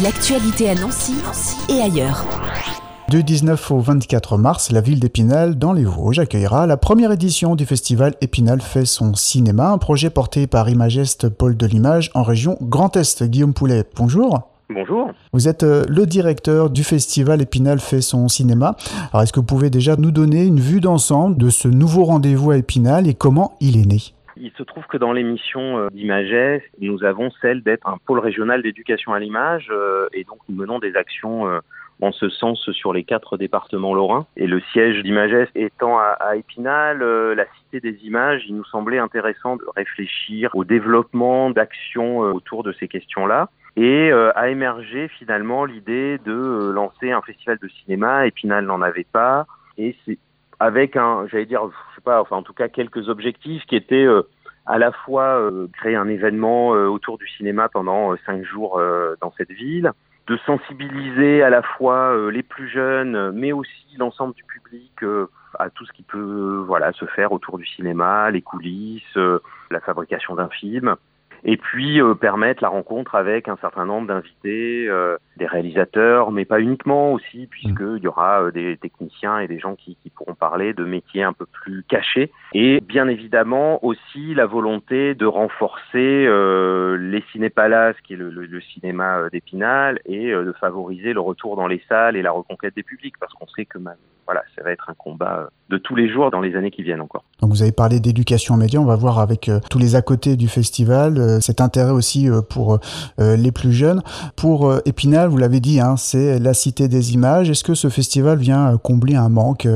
L'actualité à Nancy, et ailleurs. Du 19 au 24 mars, la ville d'Épinal, dans les Vosges, accueillera la première édition du festival Épinal fait son cinéma, un projet porté par Imageste Paul de l'Image en région Grand Est. Guillaume Poulet, bonjour. Bonjour. Vous êtes euh, le directeur du festival Épinal fait son cinéma. Alors est-ce que vous pouvez déjà nous donner une vue d'ensemble de ce nouveau rendez-vous à Épinal et comment il est né? Il se trouve que dans l'émission euh, d'Imagès, nous avons celle d'être un pôle régional d'éducation à l'image euh, et donc nous menons des actions euh, en ce sens sur les quatre départements lorrains. Et le siège d'Imagès étant à, Épinal, la cité des images, il nous semblait intéressant de réfléchir au développement d'actions autour de ces questions-là. Et a émergé finalement l'idée de lancer un festival de cinéma. Épinal n'en avait pas. Et c'est avec un, j'allais dire, je sais pas, enfin en tout cas quelques objectifs qui étaient euh, à la fois euh, créer un événement euh, autour du cinéma pendant cinq jours dans cette ville, de sensibiliser à la fois les plus jeunes, mais aussi l'ensemble du public à tout ce qui peut, voilà, se faire autour du cinéma, les coulisses, la fabrication d'un film et puis euh, permettre la rencontre avec un certain nombre d'invités, euh, des réalisateurs, mais pas uniquement aussi, puisqu'il y aura euh, des techniciens et des gens qui, qui, pourront parler de métiers un peu plus cachés, et bien évidemment aussi la volonté de renforcer les cinépalaces, qui est le, le, le cinéma d'Épinal, et de favoriser le retour dans les salles et la reconquête des publics, parce qu'on sait que voilà, ça va être un combat de tous les jours dans les années qui viennent encore. Donc vous avez parlé d'éducation média, on va voir avec tous les à côté du festival euh, cet intérêt aussi euh, pour euh, les plus jeunes. Pour Épinal, vous l'avez dit, hein, c'est la cité des images. Est-ce que ce festival vient combler un manque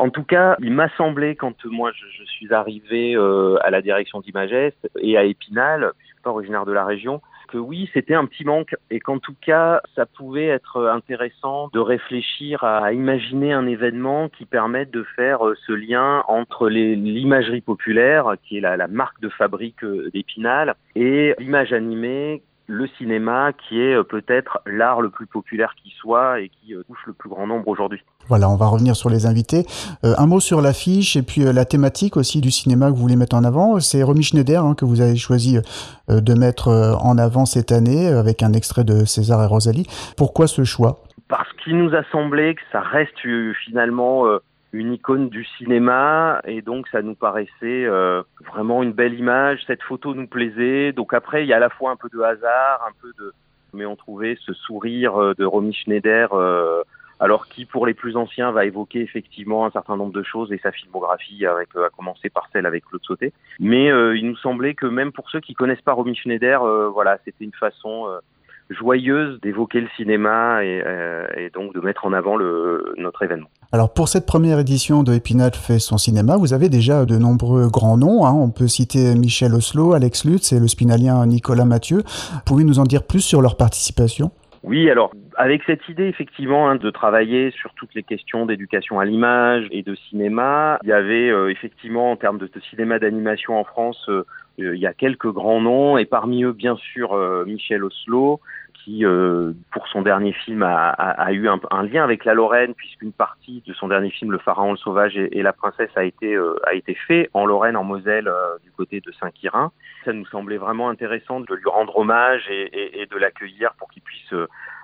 en tout cas, il m'a semblé quand moi je, suis arrivé à la direction d'Imagest et à Épinal, je suis pas originaire de la région, que oui, c'était un petit manque et qu'en tout cas, ça pouvait être intéressant de réfléchir à imaginer un événement qui permette de faire euh, ce lien entre l'imagerie populaire, qui est la, marque de fabrique euh, d'Épinal, et l'image animée le cinéma qui est euh, peut-être l'art le plus populaire qui soit et qui touche le plus grand nombre aujourd'hui. Voilà, on va revenir sur les invités. Euh, un mot sur l'affiche et puis euh, la thématique aussi du cinéma que vous voulez mettre en avant. C'est Romy Schneider hein, que vous avez choisi euh, de mettre en avant cette année avec un extrait de César et Rosalie. Pourquoi ce choix? Parce qu'il nous a semblé que ça reste finalement une icône du cinéma et donc ça nous paraissait vraiment une belle image. Cette photo nous plaisait. Donc après, il y a à la fois un peu de hasard, un peu de... Mais on trouvait ce sourire de Romy Schneider alors qui pour les plus anciens va évoquer effectivement un certain nombre de choses et sa filmographie avec à commencer par celle avec Claude Sauté. Mais euh, il nous semblait que même pour ceux qui connaissent pas Romy Schneider, euh, voilà, c'était une façon euh, joyeuse d'évoquer le cinéma et, et, donc de mettre en avant le, notre événement. Alors pour cette première édition de Épinal fait son cinéma, vous avez déjà de nombreux grands noms. Hein. On peut citer Michel Oslo, Alex Lutz et le spinalien Nicolas Mathieu. Pouvez nous en dire plus sur leur participation? Oui, alors avec cette idée effectivement hein, de travailler sur toutes les questions d'éducation à l'image et de cinéma, il y avait euh, effectivement en termes de, cinéma d'animation en France, euh, euh, il y a quelques grands noms et parmi eux bien sûr Michel Oslo qui, euh, pour son dernier film, a, a, a eu un, lien avec la Lorraine, puisqu'une partie de son dernier film, Le Pharaon, le Sauvage et, la Princesse, a été, euh, a été fait en Lorraine, en Moselle, euh, du côté de Saint-Quirin. Ça nous semblait vraiment intéressant de lui rendre hommage et, et, et de l'accueillir pour qu'il puisse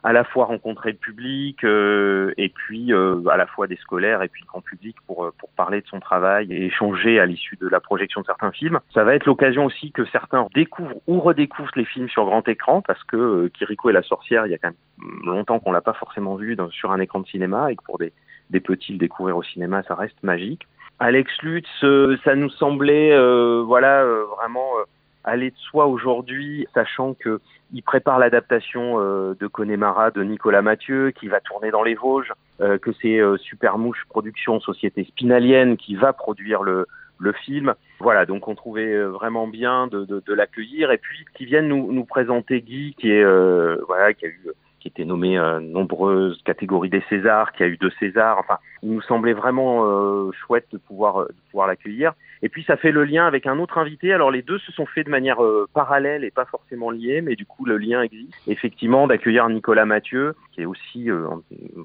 à la fois rencontrer le public et puis à la fois des scolaires et puis le grand public pour, pour parler de son travail et échanger à l'issue de la projection de certains films. Ça va être l'occasion aussi que certains découvrent ou redécouvrent les films sur grand écran parce que Kiriko la sorcière, il y a quand même longtemps qu'on l'a pas forcément vu sur un écran de cinéma et que pour des, des petits le découvrir au cinéma, ça reste magique. Alex Lutz, euh, ça nous semblait euh, voilà euh, vraiment aller de soi aujourd'hui, sachant que il prépare l'adaptation de Connemara de Nicolas Mathieu qui va tourner dans les Vosges, que c'est Supermouche Production, société spinalienne qui va produire le, le film. Voilà, donc on trouvait euh, vraiment bien de, de, de l'accueillir et puis qui viennent nous, nous présenter Guy, qui est euh, voilà, qui a eu qui était nommé à nombreuses catégories des Césars, qui a eu deux Césars. Enfin, il nous semblait vraiment euh, chouette de pouvoir de pouvoir l'accueillir. Et puis ça fait le lien avec un autre invité. Alors les deux se sont faits de manière euh, parallèle et pas forcément liés, mais du coup le lien existe. Effectivement, d'accueillir Nicolas Mathieu, qui est aussi euh,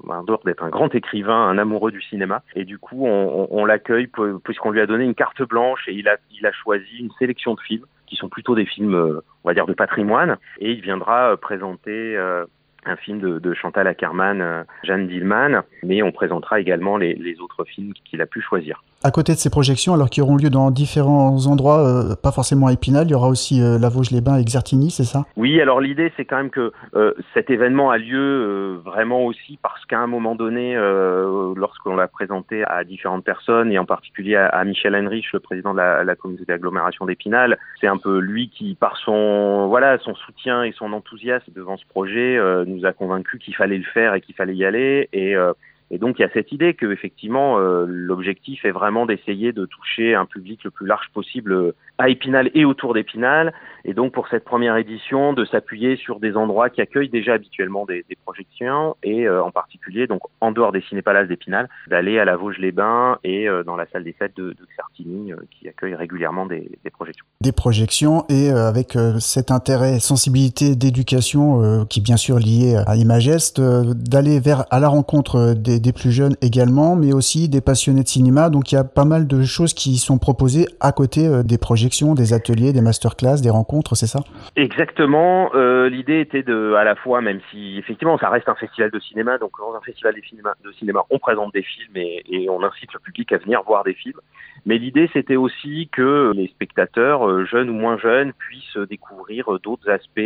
en dehors d'être un grand écrivain, un amoureux du cinéma. Et du coup, on, l'accueille puisqu'on lui a donné une carte blanche et il a choisi une sélection de films qui sont plutôt des films, on va dire, de patrimoine. Et il viendra présenter un film de, Chantal Ackerman, Jeanne Dillman, mais on présentera également les autres films qu'il a pu choisir. À côté de ces projections, alors qui auront lieu dans différents endroits, euh, pas forcément à Épinal, il y aura aussi euh, La Vosges-les-Bains et Xertigny, c'est ça? Oui, alors l'idée c'est quand même que euh, cet événement a lieu vraiment aussi parce qu'à un moment donné, lorsqu'on l'a présenté à différentes personnes et en particulier à, Michel Henrich, le président de la, la communauté d'agglomération d'Épinal, c'est un peu lui qui, par son voilà son soutien et son enthousiasme devant ce projet, nous a convaincus qu'il fallait le faire et qu'il fallait y aller. Et et donc il y a cette idée que effectivement euh, l'objectif est vraiment d'essayer de toucher un public le plus large possible euh, à Épinal et autour d'Épinal. Et donc pour cette première édition, de s'appuyer sur des endroits qui accueillent déjà habituellement des, projections et euh, en particulier donc en dehors des cinépalaces d'Épinal, d'aller à la Vosges-les-Bains et dans la salle des fêtes de, de Xartigny qui accueille régulièrement des, projections. Des projections et avec cet intérêt, sensibilité d'éducation qui bien sûr lié à Imagest, d'aller vers à la rencontre des des, plus jeunes également, mais aussi des passionnés de cinéma. Donc il y a pas mal de choses qui sont proposées à côté euh, des projections, des ateliers, des masterclass, des rencontres, c'est ça? Exactement. Euh, L'idée était de, à la fois, même si effectivement ça reste un festival de cinéma, donc dans un festival de cinéma, on présente des films et, on incite le public à venir voir des films. Mais l'idée, c'était aussi que les spectateurs, euh, jeunes ou moins jeunes, puissent découvrir d'autres aspects,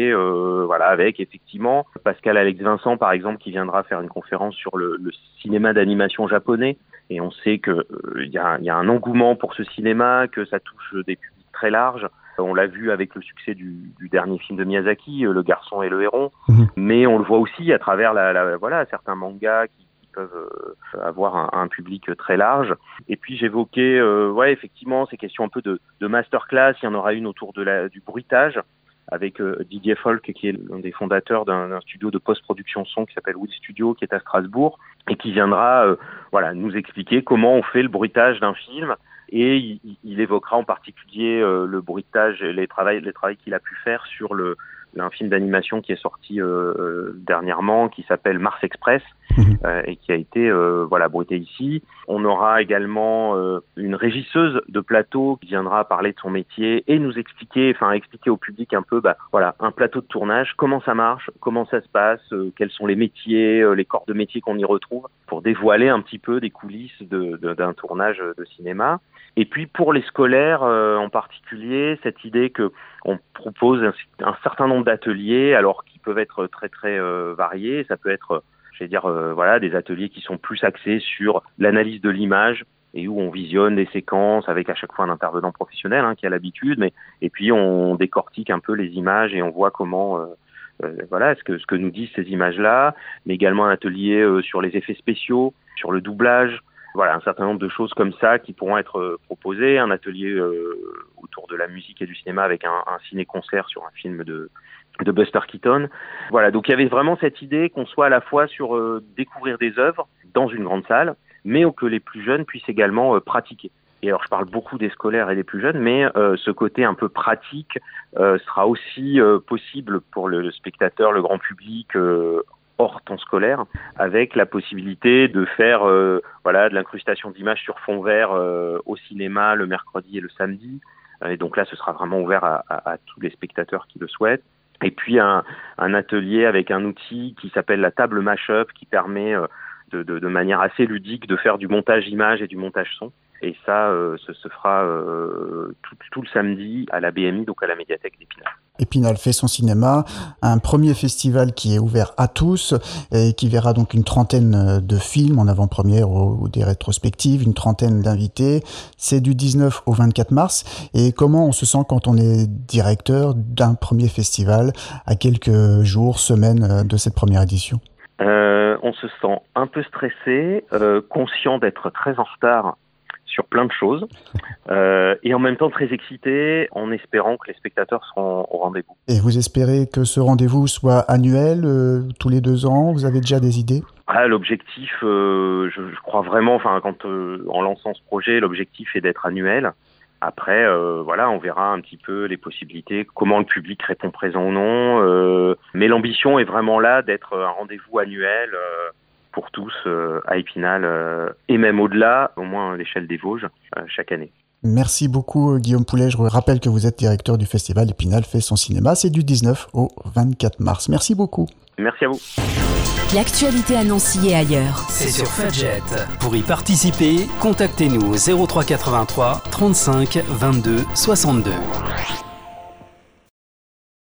voilà, avec effectivement Pascal Alex Vincent, par exemple, qui viendra faire une conférence sur le, le cinéma d'animation japonais. Et on sait qu'il euh, y, a, y a un engouement pour ce cinéma, que ça touche des publics très larges. On l'a vu avec le succès du, du, dernier film de Miyazaki, Le Garçon et le Héron, mhm. mais on le voit aussi à travers la, la, voilà certains mangas qui peuvent euh, avoir un, un, public très large. Et puis j'évoquais, euh, ouais, effectivement, ces questions un peu de, de masterclass. Il y en aura une autour de la, du bruitage avec euh, Didier Folk, qui est l'un des fondateurs d'un studio de post-production son qui s'appelle Will Studio, qui est à Strasbourg, et qui viendra, euh, voilà, nous expliquer comment on fait le bruitage d'un film. Et il, évoquera en particulier euh, le bruitage, les travaux, les qu'il a pu faire sur le, un film d'animation qui est sorti euh, euh, dernièrement qui s'appelle Mars Express mhm. euh, et qui a été euh, voilà bruité ici. On aura également une régisseuse de plateau qui viendra parler de son métier et nous expliquer, enfin expliquer au public un peu, bah, voilà, un plateau de tournage, comment ça marche, comment ça se passe, quels sont les métiers, les corps de métier qu'on y retrouve, pour dévoiler un petit peu des coulisses d'un de, de, tournage de cinéma. Et puis pour les scolaires en particulier, cette idée que on propose un, un certain nombre d'ateliers, alors qui peuvent être très très euh, variés. Ça peut être, dire, euh, voilà, des ateliers qui sont plus axés sur l'analyse de l'image et où on visionne des séquences avec à chaque fois un intervenant professionnel hein, qui a l'habitude, mais et puis on décortique un peu les images et on voit comment euh, voilà ce que ce que nous disent ces images là, mais également un atelier sur les effets spéciaux, sur le doublage, voilà, un certain nombre de choses comme ça qui pourront être euh, proposées. Un atelier euh, autour de la musique et du cinéma avec un, un ciné-concert sur un film de, de Buster Keaton. Voilà, donc il y avait vraiment cette idée qu'on soit à la fois sur euh, découvrir des œuvres dans une grande salle, mais que les plus jeunes puissent également euh, pratiquer. Et alors je parle beaucoup des scolaires et des plus jeunes, mais euh, ce côté un peu pratique euh, sera aussi possible pour le, le, spectateur, le grand public hors temps scolaire, avec la possibilité de faire euh, voilà de l'incrustation d'images sur fond vert euh, au cinéma le mercredi et le samedi. Euh, et donc là, ce sera vraiment ouvert à, à, à tous les spectateurs qui le souhaitent. Et puis un, un atelier avec un outil qui s'appelle la table mashup, qui permet de, de, de, manière assez ludique de faire du montage image et du montage son. Et ça, euh, ce se fera euh, tout, tout, le samedi à la BMI, donc à la médiathèque d'Épinal. Épinal fait son cinéma, un premier festival qui est ouvert à tous et qui verra donc une trentaine de films en avant-première ou, des rétrospectives, une trentaine d'invités. C'est du 19 au 24 mars. Et comment on se sent quand on est directeur d'un premier festival à quelques jours, semaines de cette première édition? Euh, On se sent un peu stressé, euh, conscient d'être très en retard sur plein de choses euh, et en même temps très excité en espérant que les spectateurs seront au rendez-vous. Et vous espérez que ce rendez-vous soit annuel, euh, tous les deux ans? Vous avez déjà des idées? Ah, L'objectif, euh, je, je, crois vraiment, enfin, quand en lançant ce projet, l'objectif est d'être annuel. Après, voilà, on verra un petit peu les possibilités, comment le public répond présent ou non. mais l'ambition est vraiment là d'être un rendez-vous annuel pour tous euh, à Épinal euh, et même au-delà, au moins à l'échelle des Vosges, euh, chaque année. Merci beaucoup Guillaume Poulet. Je rappelle que vous êtes directeur du festival Épinal fait son cinéma. C'est du 19 au 24 mars. Merci beaucoup. Merci à vous. L'actualité à Nancy et ailleurs. C'est sur Fudget. Pour y participer, contactez-nous au 0383 35 22 62.